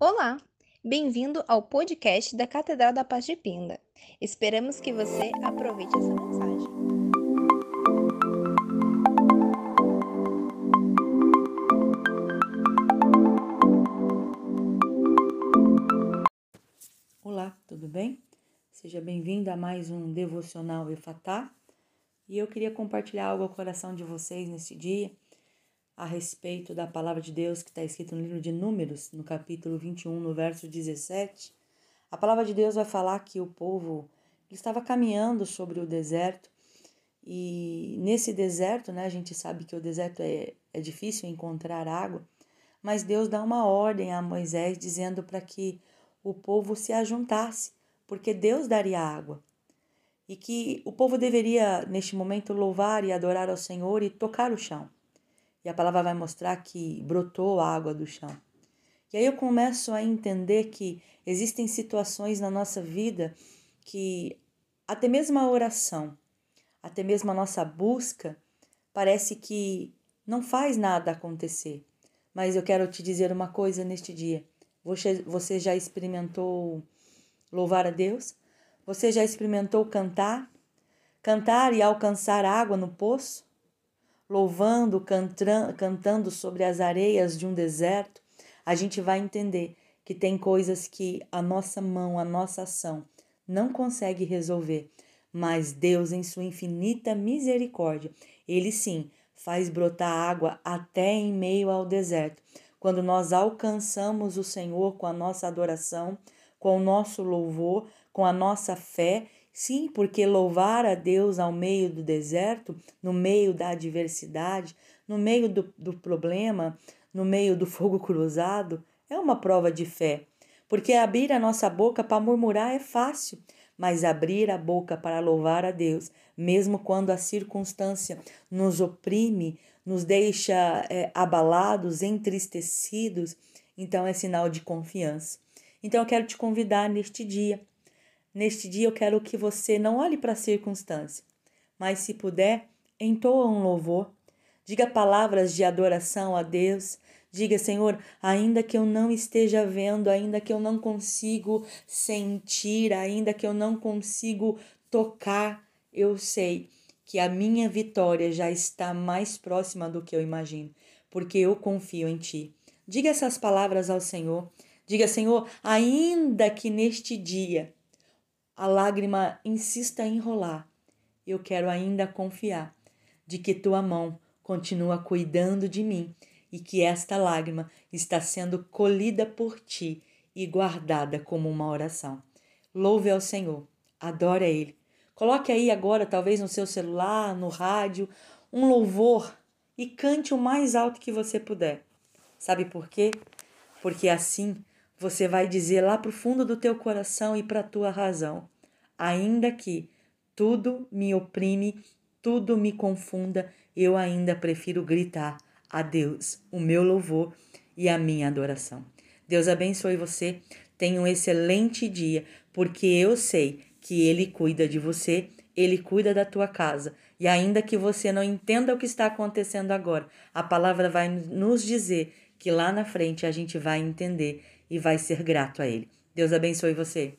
Olá, bem-vindo ao podcast da Catedral da Paz de Pinda. Esperamos que você aproveite essa mensagem. Olá, tudo bem? Seja bem-vindo a mais um devocional Efatá. E eu queria compartilhar algo ao coração de vocês nesse dia a respeito da palavra de Deus que está escrito no livro de Números, no capítulo 21, no verso 17. A palavra de Deus vai falar que o povo estava caminhando sobre o deserto e nesse deserto, né, a gente sabe que o deserto é, é difícil encontrar água, mas Deus dá uma ordem a Moisés dizendo para que o povo se ajuntasse, porque Deus daria água. E que o povo deveria, neste momento, louvar e adorar ao Senhor e tocar o chão. E a palavra vai mostrar que brotou água do chão. E aí eu começo a entender que existem situações na nossa vida que até mesmo a oração, até mesmo a nossa busca, parece que não faz nada acontecer. Mas eu quero te dizer uma coisa neste dia. Você, você já experimentou louvar a Deus? Você já experimentou cantar? Cantar e alcançar água no poço? Louvando, cantando sobre as areias de um deserto, a gente vai entender que tem coisas que a nossa mão, a nossa ação não consegue resolver, mas Deus, em sua infinita misericórdia, Ele sim faz brotar água até em meio ao deserto. Quando nós alcançamos o Senhor com a nossa adoração, com o nosso louvor, com a nossa fé Sim, porque louvar a Deus ao meio do deserto, no meio da adversidade, no meio do, do problema, no meio do fogo cruzado, é uma prova de fé. Porque abrir a nossa boca para murmurar é fácil, mas abrir a boca para louvar a Deus, mesmo quando a circunstância nos oprime, nos deixa é, abalados, entristecidos, então é sinal de confiança. Então eu quero te convidar neste dia Neste dia eu quero que você não olhe para a circunstância, mas se puder, entoa um louvor, diga palavras de adoração a Deus, diga, Senhor, ainda que eu não esteja vendo, ainda que eu não consigo sentir, ainda que eu não consigo tocar, eu sei que a minha vitória já está mais próxima do que eu imagino, porque eu confio em ti. Diga essas palavras ao Senhor. Diga, Senhor, ainda que neste dia a lágrima insista em rolar, eu quero ainda confiar de que tua mão continua cuidando de mim e que esta lágrima está sendo colhida por ti e guardada como uma oração. Louve ao Senhor, adore a Ele. Coloque aí agora, talvez no seu celular, no rádio, um louvor e cante o mais alto que você puder. Sabe por quê? Porque assim você vai dizer lá para o fundo do teu coração e para a tua razão, ainda que tudo me oprime, tudo me confunda, eu ainda prefiro gritar a Deus o meu louvor e a minha adoração. Deus abençoe você, tenha um excelente dia, porque eu sei que Ele cuida de você, Ele cuida da tua casa. E ainda que você não entenda o que está acontecendo agora, a palavra vai nos dizer que lá na frente a gente vai entender e vai ser grato a Ele. Deus abençoe você.